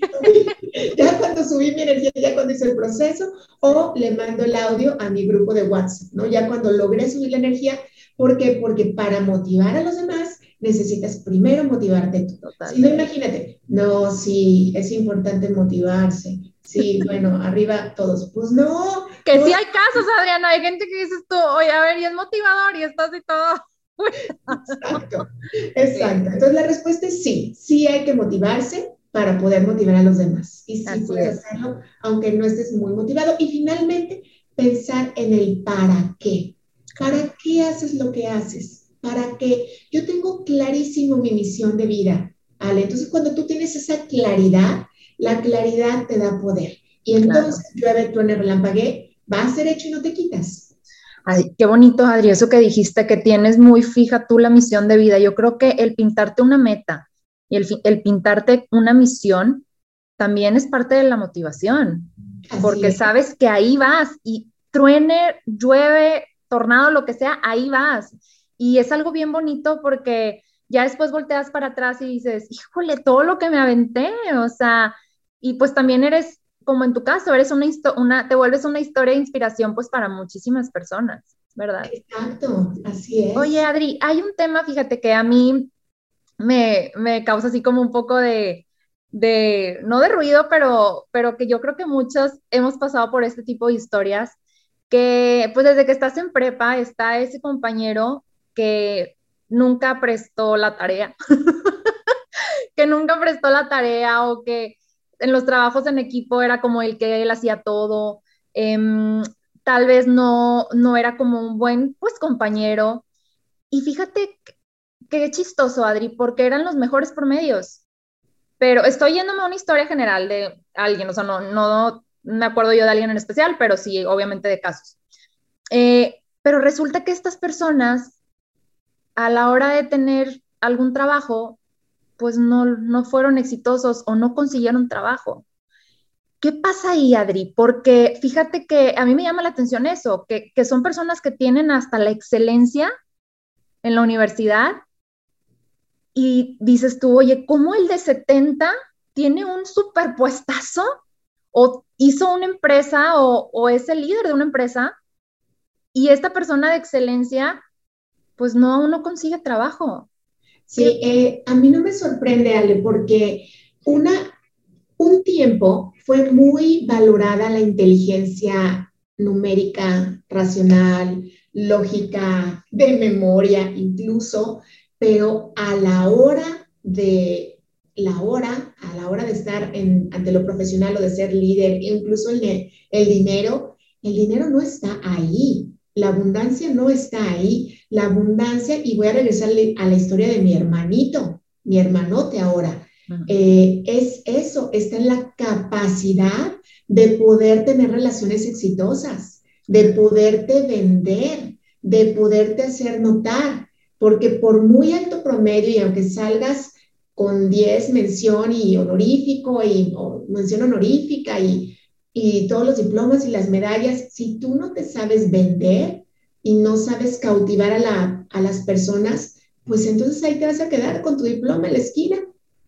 Ya cuando subí mi energía, ya cuando hice el proceso, o le mando el audio a mi grupo de WhatsApp, ¿no? Ya cuando logré subir la energía, ¿por qué? Porque para motivar a los demás necesitas primero motivarte tú. Si no, imagínate, no, sí, es importante motivarse. Sí, bueno, arriba todos. Pues no. Que sí hay casos, Adriana, hay gente que dices tú, oye, a ver, y es motivador y estás y todo. Exacto, exacto. Entonces la respuesta es sí, sí hay que motivarse para poder motivar a los demás. Y sí puedes hacerlo, aunque no estés muy motivado. Y finalmente, pensar en el para qué. ¿Para qué haces lo que haces? ¿Para qué? Yo tengo clarísimo mi misión de vida, Ale. Entonces, cuando tú tienes esa claridad, la claridad te da poder. Y entonces, llueve, truene, relampaguee, va a ser hecho y no te quitas. Ay, qué bonito, Adri, eso que dijiste, que tienes muy fija tú la misión de vida. Yo creo que el pintarte una meta y el, pintarte una misión también es parte de la motivación, porque sabes que ahí vas y truene, llueve, tornado, lo que sea, ahí vas. Y es algo bien bonito porque ya después volteas para atrás y dices, híjole, todo lo que me aventé, o sea, y pues también eres como en tu caso, eres una, una, te vuelves una historia de inspiración pues para muchísimas personas, ¿verdad? Exacto, así es. Oye, Adri, hay un tema, fíjate, que a mí me, me causa así como un poco de, de, no de ruido, pero, pero que yo creo que muchos hemos pasado por este tipo de historias, que pues desde que estás en prepa está ese compañero que nunca prestó la tarea, que nunca prestó la tarea o que en los trabajos en equipo era como el que él hacía todo, em, tal vez no, no era como un buen pues compañero. Y fíjate qué chistoso, Adri, porque eran los mejores promedios. Pero estoy yéndome a una historia general de alguien, o sea, no, no me acuerdo yo de alguien en especial, pero sí, obviamente de casos. Eh, pero resulta que estas personas, a la hora de tener algún trabajo, pues no, no fueron exitosos o no consiguieron trabajo. ¿Qué pasa ahí, Adri? Porque fíjate que a mí me llama la atención eso, que, que son personas que tienen hasta la excelencia en la universidad y dices tú, oye, ¿cómo el de 70 tiene un superpuestazo o hizo una empresa o, o es el líder de una empresa y esta persona de excelencia pues no, no consigue trabajo? Sí, eh, a mí no me sorprende, Ale, porque una, un tiempo fue muy valorada la inteligencia numérica, racional, lógica, de memoria incluso, pero a la hora de la hora, a la hora de estar en, ante lo profesional o de ser líder, incluso el, el dinero, el dinero no está ahí. La abundancia no está ahí. La abundancia, y voy a regresar a la historia de mi hermanito, mi hermanote ahora, eh, es eso, está en la capacidad de poder tener relaciones exitosas, de poderte vender, de poderte hacer notar, porque por muy alto promedio y aunque salgas con 10 mención y honorífico y mención honorífica y y todos los diplomas y las medallas, si tú no te sabes vender y no sabes cautivar a, la, a las personas, pues entonces ahí te vas a quedar con tu diploma en la esquina,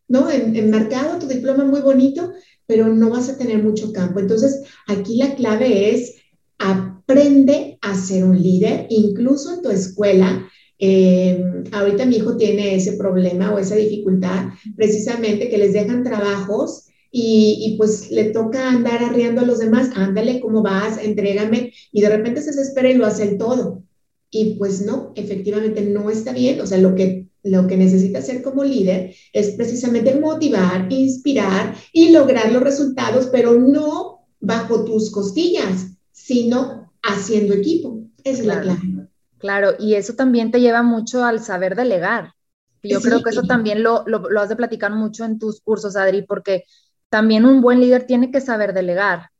¿no? En, enmarcado tu diploma muy bonito, pero no vas a tener mucho campo. Entonces, aquí la clave es aprende a ser un líder, incluso en tu escuela. Eh, ahorita mi hijo tiene ese problema o esa dificultad, precisamente que les dejan trabajos y, pues le toca andar arriando a los demás, ándale, ¿cómo vas? Entrégame, y de repente se desespera y lo hace el todo. Y pues no, efectivamente no está bien, o sea, lo que, lo que necesita hacer como líder es precisamente motivar, inspirar y lograr los resultados, pero no bajo tus costillas, sino haciendo equipo. Es la clave. Claro, y eso también te lleva mucho al saber delegar. Yo creo que eso también lo, lo, lo, has de platicar mucho en tus cursos, Adri, porque también un buen líder tiene que saber delegar.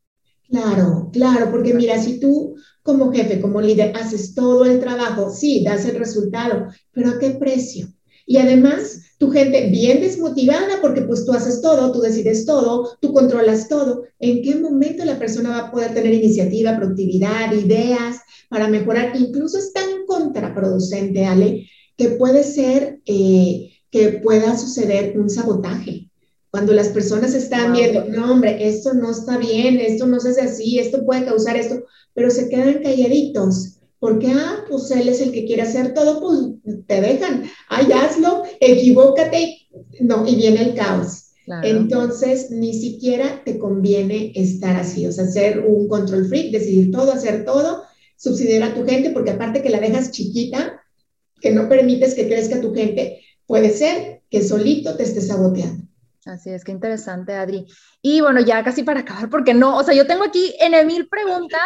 Claro, claro, porque mira, si tú como jefe, como líder, haces todo el trabajo, sí, das el resultado, pero ¿a qué precio? Y además, tu gente bien desmotivada porque pues tú haces todo, tú decides todo, tú controlas todo. ¿En qué momento la persona va a poder tener iniciativa, productividad, ideas para mejorar? Incluso es tan contraproducente, Ale, que puede ser eh, que pueda suceder un sabotaje. Cuando las personas están viendo, no, hombre, esto no está bien, esto no se hace así, esto puede causar esto, pero se quedan calladitos. Porque, ah, pues él es el que quiere hacer todo, pues te dejan, ay, hazlo, equivócate, no, y viene el caos. Entonces, ni siquiera te conviene estar así, o sea, ser un control freak, decidir todo, hacer todo, subsidiar a tu gente, porque aparte que la dejas chiquita, que no permites que crezca tu gente, puede ser que solito te estés saboteando. Así es, qué interesante, Adri. Y bueno, ya casi para acabar, porque no, o sea, yo tengo aquí en mil preguntas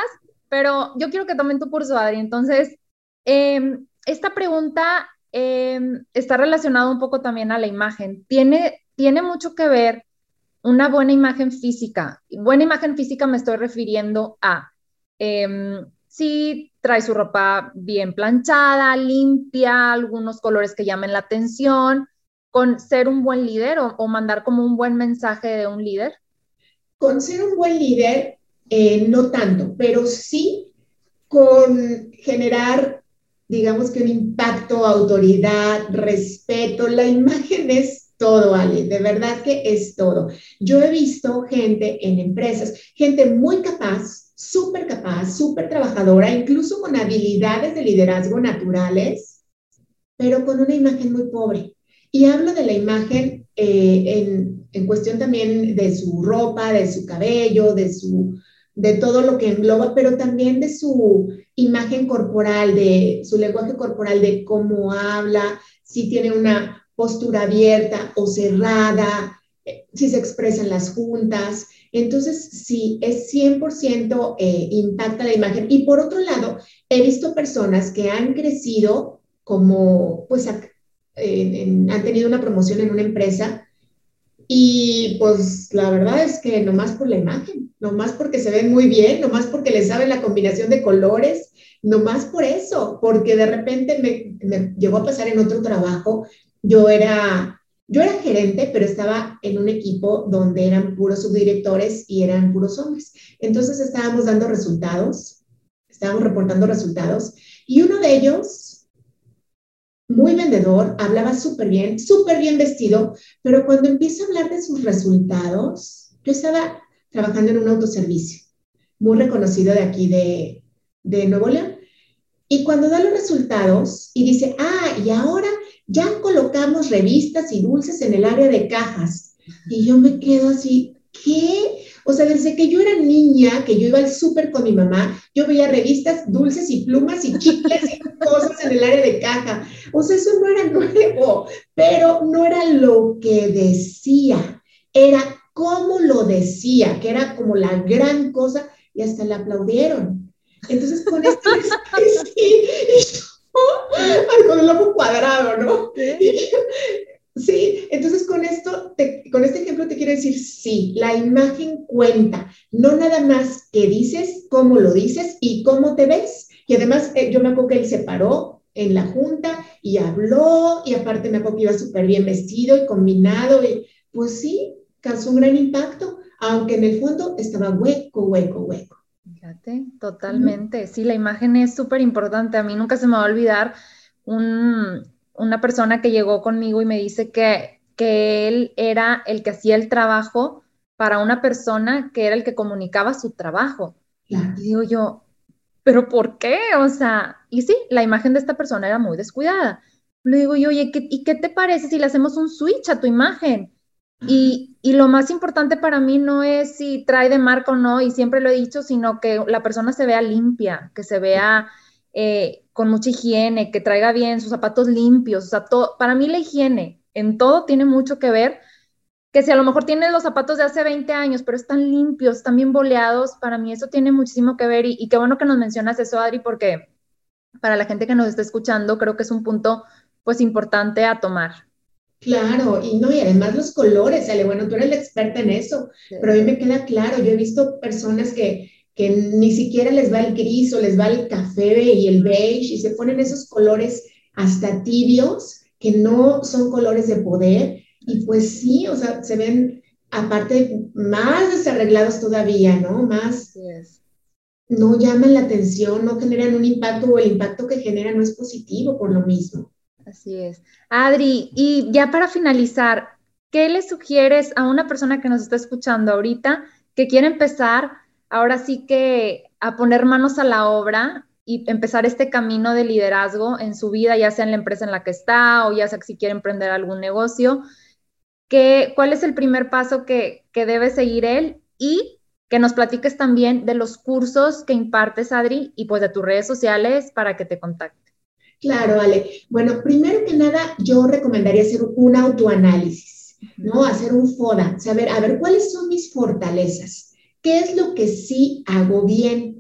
pero yo quiero que tomen tu curso, Adri. Entonces, em, esta pregunta em, está relacionada un poco también a la imagen. Tiene, tiene mucho que ver una buena imagen física. Buena imagen física me estoy refiriendo a em, si trae su ropa bien planchada, limpia, algunos colores que llamen la atención, con ser un buen líder o mandar como un buen mensaje de un líder. Con ser un buen líder eh, no tanto, pero sí con generar, digamos que un impacto, autoridad, respeto. La imagen es todo, Ale, de verdad que es todo. Yo he visto gente en empresas, gente muy capaz, súper capaz, súper trabajadora, incluso con habilidades de liderazgo naturales, pero con una imagen muy pobre. Y hablo de la imagen eh, en, en cuestión también de su ropa, de su cabello, de su de todo lo que engloba, pero también de su imagen corporal, de su lenguaje corporal, de cómo habla, si tiene una postura abierta o cerrada, eh, si se expresan las juntas. Entonces, sí, es 100% eh, impacta la imagen. Y por otro lado, he visto personas que han crecido como, pues, han tenido una promoción en una empresa y pues la verdad es que nomás por la imagen, nomás porque se ven muy bien, nomás porque les saben la combinación de colores, nomás por eso, porque de repente me, me, llegó a pasar en otro trabajo, yo era, yo era gerente, pero estaba en un equipo donde eran puros subdirectores y eran puros hombres. Entonces estábamos dando resultados, estábamos reportando resultados y uno de ellos muy vendedor, hablaba súper bien, súper bien vestido, pero cuando empieza a hablar de sus resultados, yo estaba trabajando en un autoservicio muy reconocido de aquí de, de Nuevo León, y cuando da los resultados y dice, ah, y ahora ya colocamos revistas y dulces en el área de cajas, y yo me quedo así, ¿qué? O sea, desde que yo era niña, que yo iba al súper con mi mamá, yo veía revistas, dulces y plumas y chicles y cosas en el área de caja. O sea, eso no era nuevo, pero no era lo que decía, era cómo lo decía, que era como la gran cosa y hasta le aplaudieron. Entonces, con esto, sí, con el ojo cuadrado, ¿no? Sí, entonces con esto, con este ejemplo te quiero decir, sí, la imagen cuenta, no nada más que dices, cómo lo dices y cómo te ves. Y además, eh, yo me acuerdo que él se paró en la junta y habló, y aparte me acuerdo que iba súper bien vestido y combinado, y pues sí, causó un gran impacto, aunque en el fondo estaba hueco, hueco, hueco. Fíjate, totalmente. Sí, la imagen es súper importante. A mí nunca se me va a olvidar un, una persona que llegó conmigo y me dice que, que él era el que hacía el trabajo para una persona que era el que comunicaba su trabajo. Y digo yo, ¿pero por qué? O sea, y sí, la imagen de esta persona era muy descuidada. Le digo yo, oye, ¿y qué te parece si le hacemos un switch a tu imagen? Y, y, lo más importante para mí no es si trae de marca o no, y siempre lo he dicho, sino que la persona se vea limpia, que se vea eh, con mucha higiene, que traiga bien sus zapatos limpios, o sea, para mí la higiene en todo tiene mucho que ver, que si a lo mejor tiene los zapatos de hace 20 años, pero están limpios, están bien boleados, para mí eso tiene muchísimo que ver y, qué bueno que nos mencionas eso, Adri, porque para la gente que nos está escuchando, creo que es un punto pues importante a tomar. Claro, y no, y además los colores, Ale, bueno, tú eres la experta en eso, pero a mí me queda claro, yo he visto personas que, que ni siquiera les va el gris o les va el café y el beige y se ponen esos colores hasta tibios que no son colores de poder. Y pues sí, o sea, se ven aparte más desarreglados todavía, ¿no? Más no llaman la atención, no generan un impacto o el impacto que generan no es positivo por lo mismo. Así es. Adri, y ya para finalizar, ¿qué le sugieres a una persona que nos está escuchando ahorita que quiere empezar ahora sí que a poner manos a la obra y empezar este camino de liderazgo en su vida, ya sea en la empresa en la que está o ya sea si quiere emprender algún negocio? ¿Qué, ¿Cuál es el primer paso que, que debe seguir él? Y que nos platiques también de los cursos que impartes, Adri, y pues de tus redes sociales para que te contacte. Claro, Ale. Bueno, primero que nada, yo recomendaría hacer un autoanálisis, ¿no? Hacer un FODA, saber, a ver, ¿cuáles son mis fortalezas? ¿Qué es lo que sí hago bien?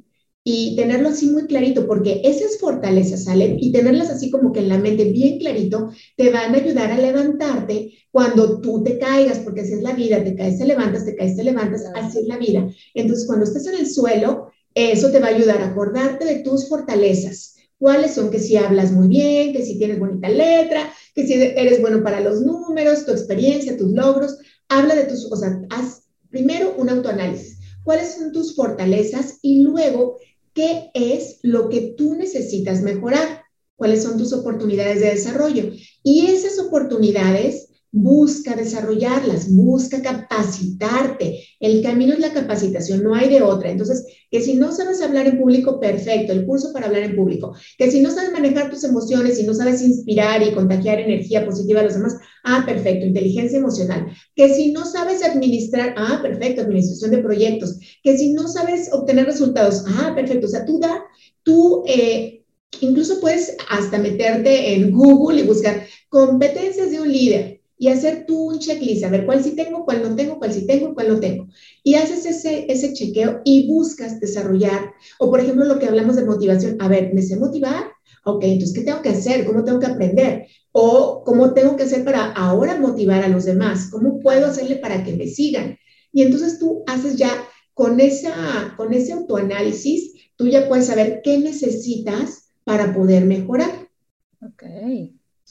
y tenerlo así muy clarito, porque esas fortalezas salen y tenerlas así como que en la mente bien clarito, te van a ayudar a levantarte cuando tú te caigas, porque así es la vida, te caes, te levantas, te caes, te levantas, así es la vida. Entonces, cuando estés en el suelo, eso te va a ayudar a acordarte de tus fortalezas. ¿Cuáles son? Que si hablas muy bien, que si tienes bonita letra, que si eres bueno para los números, tu experiencia, tus logros. Habla de tus, o sea, haz primero un autoanálisis. ¿Cuáles son tus fortalezas? Y luego qué es lo que tú necesitas mejorar, cuáles son tus oportunidades de desarrollo. Y esas oportunidades busca desarrollarlas, busca capacitarte. El camino es la capacitación, no hay de otra. Entonces, que si no sabes hablar en público, perfecto, el curso para hablar en público. Que si no sabes manejar tus emociones y no sabes inspirar y contagiar energía positiva a los demás, ah, perfecto, inteligencia emocional. Que si no sabes administrar, ah, perfecto, administración de proyectos. Que si no sabes obtener resultados, ah, perfecto. O sea, tú da, tú... Eh, incluso puedes hasta meterte en Google y buscar competencias de un líder y hacer tú un checklist, a ver cuál sí tengo, cuál no tengo, cuál sí tengo, cuál no tengo. Y haces ese, ese chequeo y buscas desarrollar, o por ejemplo lo que hablamos de motivación, a ver, ¿me sé motivar? Ok, entonces, ¿qué tengo que hacer? ¿Cómo tengo que aprender? O ¿cómo tengo que hacer para ahora motivar a los demás? ¿Cómo puedo hacerle para que me sigan? Y entonces tú haces ya con, esa, con ese autoanálisis, tú ya puedes saber qué necesitas para poder mejorar. Ok.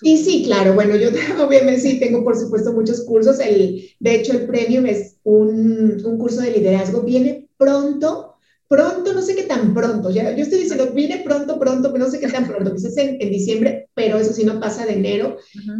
Y sí, claro, bueno, yo obviamente sí tengo por supuesto muchos cursos. El, de hecho, el premium es un, un curso de liderazgo. Viene pronto, pronto, no sé qué tan pronto. Ya, yo estoy diciendo, viene pronto, pronto, pero no sé qué tan pronto. Quizás en, en diciembre, pero eso sí no pasa de enero.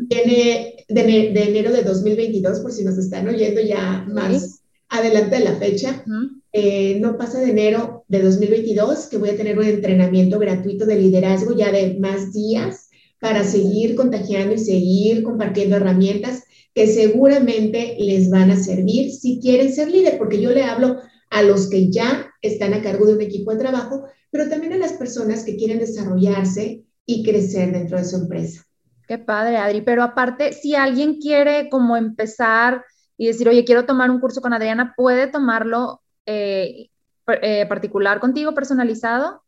Viene de, de, enero de 2022, por si nos están oyendo ya más adelante de la fecha. Eh, no pasa de enero de 2022, que voy a tener un entrenamiento gratuito de liderazgo ya de más días para seguir contagiando y seguir compartiendo herramientas que seguramente les van a servir si quieren ser líder, porque yo le hablo a los que ya están a cargo de un equipo de trabajo, pero también a las personas que quieren desarrollarse y crecer dentro de su empresa. Qué padre, Adri. Pero aparte, si alguien quiere como empezar y decir, oye, quiero tomar un curso con Adriana, ¿puede tomarlo eh, eh, particular contigo, personalizado?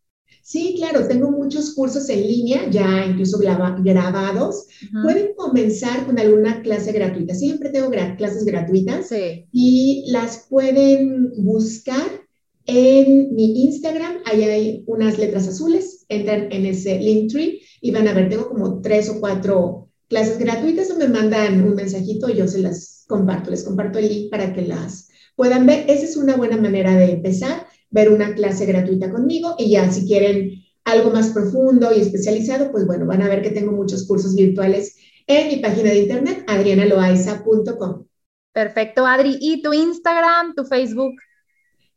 Sí, claro, tengo muchos cursos en línea, ya incluso grabados. Pueden comenzar con alguna clase gratuita. Siempre tengo clases gratuitas y las pueden buscar en mi Instagram. Ahí hay unas letras azules. Entran en ese link tree y van a ver, tengo como tres o cuatro clases gratuitas o me mandan un mensajito y yo se las comparto. Les comparto el link para que las puedan ver. Esa es una buena manera de empezar ver una clase gratuita conmigo y ya si quieren algo más profundo y especializado, pues bueno, van a ver que tengo muchos cursos virtuales en mi página de internet, adrianaloaiza.com. Perfecto, Adri. ¿Y tu Instagram, tu Facebook?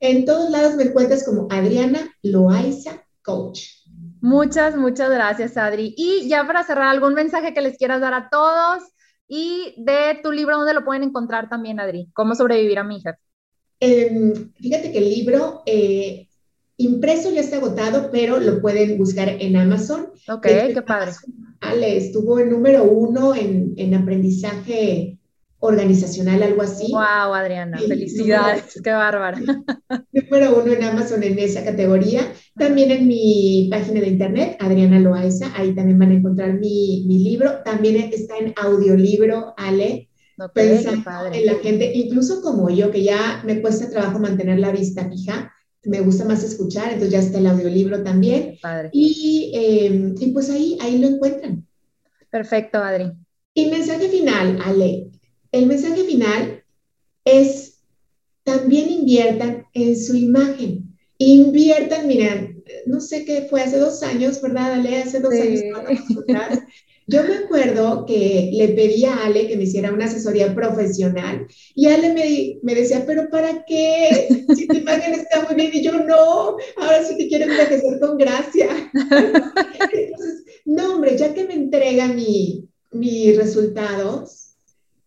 En todos lados me encuentras como Adriana Loaiza Coach. Muchas, muchas gracias, Adri. Y ya para cerrar, algún mensaje que les quieras dar a todos y de tu libro, ¿dónde lo pueden encontrar también, Adri? ¿Cómo sobrevivir a mi hija? Em, fíjate que el libro eh, impreso ya está agotado, pero lo pueden buscar en Amazon. Ok, qué padre. Ale, estuvo el número uno en, en, aprendizaje organizacional, algo así. Wow, Adriana, felicidades, qué bárbara. Número uno en Amazon en esa categoría. También en mi página de internet, Adriana Loaiza, ahí también van a encontrar mi, mi libro. También está en audiolibro, Ale pensando en la gente, incluso como yo, que ya me cuesta trabajo mantener la vista fija, me gusta más escuchar, entonces ya está el audiolibro también. Padre. Y, em, y, pues ahí, ahí lo encuentran. Perfecto, Adri. Y mensaje final, Ale. El mensaje final es también inviertan en su imagen. Inviertan, miren, no sé qué fue hace dos años, ¿verdad, Ale? Hace dos años atrás. Yo me acuerdo que le pedí a Ale que me hiciera una asesoría profesional y Ale me, me decía, pero ¿para qué? Si tu imagen está muy bien y yo no, ahora sí que quiero envejecer con gracia. Entonces, no, hombre, ya que me entrega mi, mis resultados,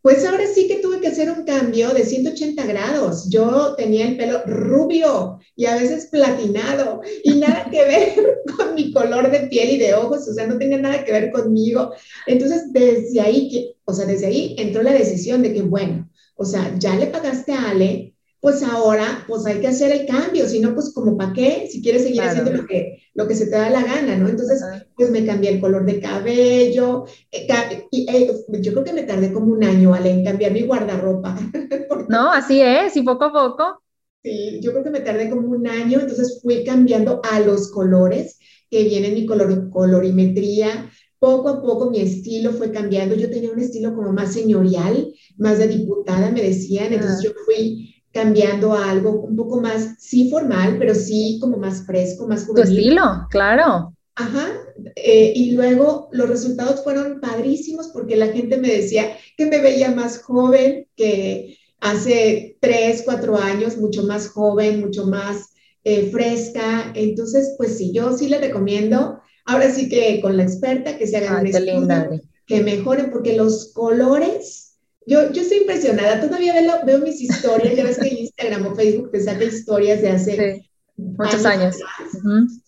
pues ahora sí que tuve que hacer un cambio de 180 grados. Yo tenía el pelo rubio y a veces platinado y nada que ver con mi color de piel y de ojos, o sea, no tenía nada que ver conmigo. Entonces, desde ahí, o sea, desde ahí entró la decisión de que, bueno, o sea, ya le pagaste a Ale, pues ahora pues hay que hacer el cambio, si no, pues como para qué, si quieres seguir haciendo lo que, lo que se te da la gana, ¿no? Entonces, pues me cambié el color de cabello, eh, y, eh, yo creo que me tardé como un año, Ale, en cambiar mi guardarropa. no, así es, y poco a poco. Sí, yo creo que me tardé como un año, entonces fui cambiando a los colores que vienen mi color, colorimetría, poco a poco mi estilo fue cambiando. Yo tenía un estilo como más señorial, más de diputada, me decían. Entonces yo fui cambiando a algo un poco más, sí formal, pero sí como más fresco, más juvenil. Tu estilo, claro. Ajá. Eh, y luego los resultados fueron padrísimos porque la gente me decía que me veía más joven que hace tres, cuatro años, mucho más joven, mucho más eh, fresca. Entonces, pues sí, yo sí le recomiendo, ahora sí que con la experta, que se hagan un estudio, que mejoren, porque los colores yo, yo estoy impresionada, todavía veo, veo mis historias, ya ves que Instagram o Facebook te saca historias de hace muchos años.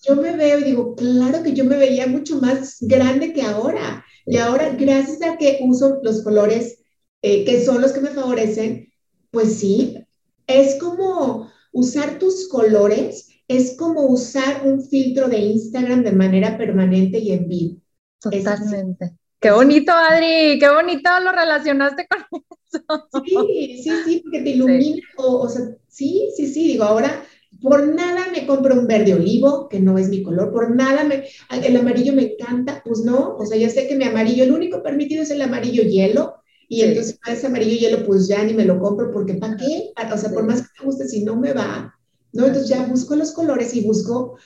Yo me veo y digo, claro que yo me veía mucho más grande que ahora. Y ahora, gracias a que uso los colores eh, que son los que me favorecen, pues sí, es como usar tus colores, es como usar un filtro de Instagram de manera permanente y en vivo. Totalmente. Qué bonito, Adri, qué bonito lo relacionaste con eso. Sí, sí, sí, porque te ilumina, O, sea, sí, sí, sí, digo, ahora por nada me compro un verde olivo, que no es mi color, por nada me, el amarillo me encanta, pues no, o sea, ya sé que mi amarillo, el único permitido es el amarillo hielo, y entonces a ese amarillo hielo pues ya ni me lo compro, porque ¿para qué? O sea, por más que me guste, si no me va, ¿no? Entonces ya busco los colores y busco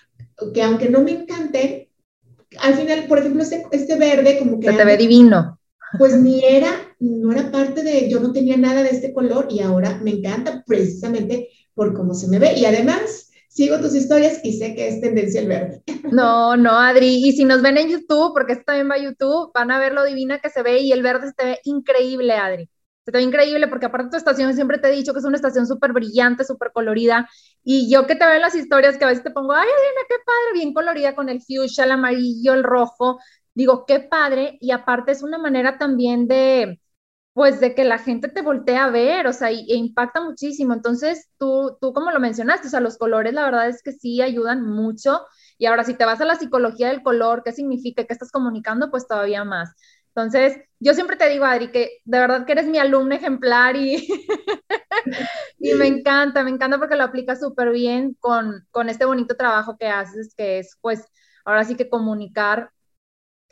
que aunque no me encante, al final, por ejemplo, este, este verde como que... Se te ve divino. Pues ni era, no era parte de, yo no tenía nada de este color y ahora me encanta precisamente por cómo se me ve. Y además, sigo tus historias y sé que es tendencia el verde. No, no, Adri. Y si nos ven en YouTube, porque esto también va a YouTube, van a ver lo divina que se ve y el verde se ve increíble, Adri se te ve increíble porque aparte tu estación siempre te he dicho que es una estación súper brillante, súper colorida y yo que te veo en las historias que a veces te pongo, ay Adriana, qué padre, bien colorida con el fuchsia, el amarillo, el rojo, digo, qué padre y aparte es una manera también de, pues de que la gente te voltea a ver, o sea, y, e impacta muchísimo. Entonces, tú, tú como lo mencionaste, o sea, los colores la verdad es que sí ayudan mucho. Y ahora, si te vas a la psicología del color, ¿qué significa? ¿Qué estás comunicando? Pues todavía más. Entonces, yo siempre te digo, Adri, que de verdad que eres mi alumna ejemplar y, y me encanta, me encanta porque lo aplicas súper bien con, con este bonito trabajo que haces, que es, pues, ahora sí que comunicar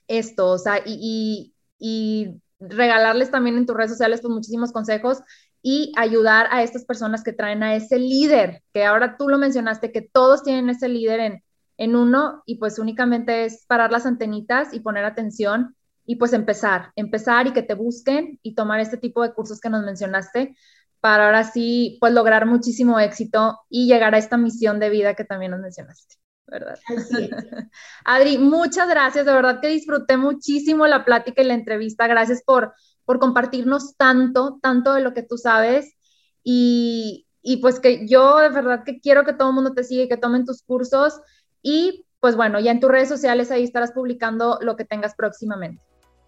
esto, o sea, y, y, y regalarles también en tus redes sociales pues muchísimos consejos y ayudar a estas personas que traen a ese líder, que ahora tú lo mencionaste, que todos tienen ese líder en, en uno y pues únicamente es parar las antenitas y poner atención y pues empezar, empezar y que te busquen y tomar este tipo de cursos que nos mencionaste para ahora sí pues lograr muchísimo éxito y llegar a esta misión de vida que también nos mencionaste. ¿verdad? Adri, muchas gracias, de verdad que disfruté muchísimo la plática y la entrevista, gracias por, por compartirnos tanto, tanto de lo que tú sabes y, y pues que yo de verdad que quiero que todo el mundo te siga y que tomen tus cursos y pues bueno, ya en tus redes sociales ahí estarás publicando lo que tengas próximamente.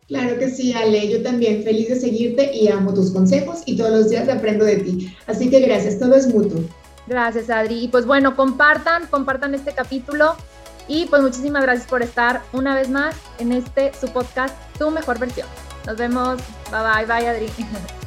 Claro que sí, Ale, yo también feliz de seguirte y amo tus consejos y todos los días aprendo de ti. Así que gracias, todo es mutuo. Gracias, Adri. Y pues bueno, compartan, compartan este capítulo y pues muchísimas gracias por estar una vez más en este su podcast, Tu Mejor Versión. Nos vemos. Bye bye, bye, Adri.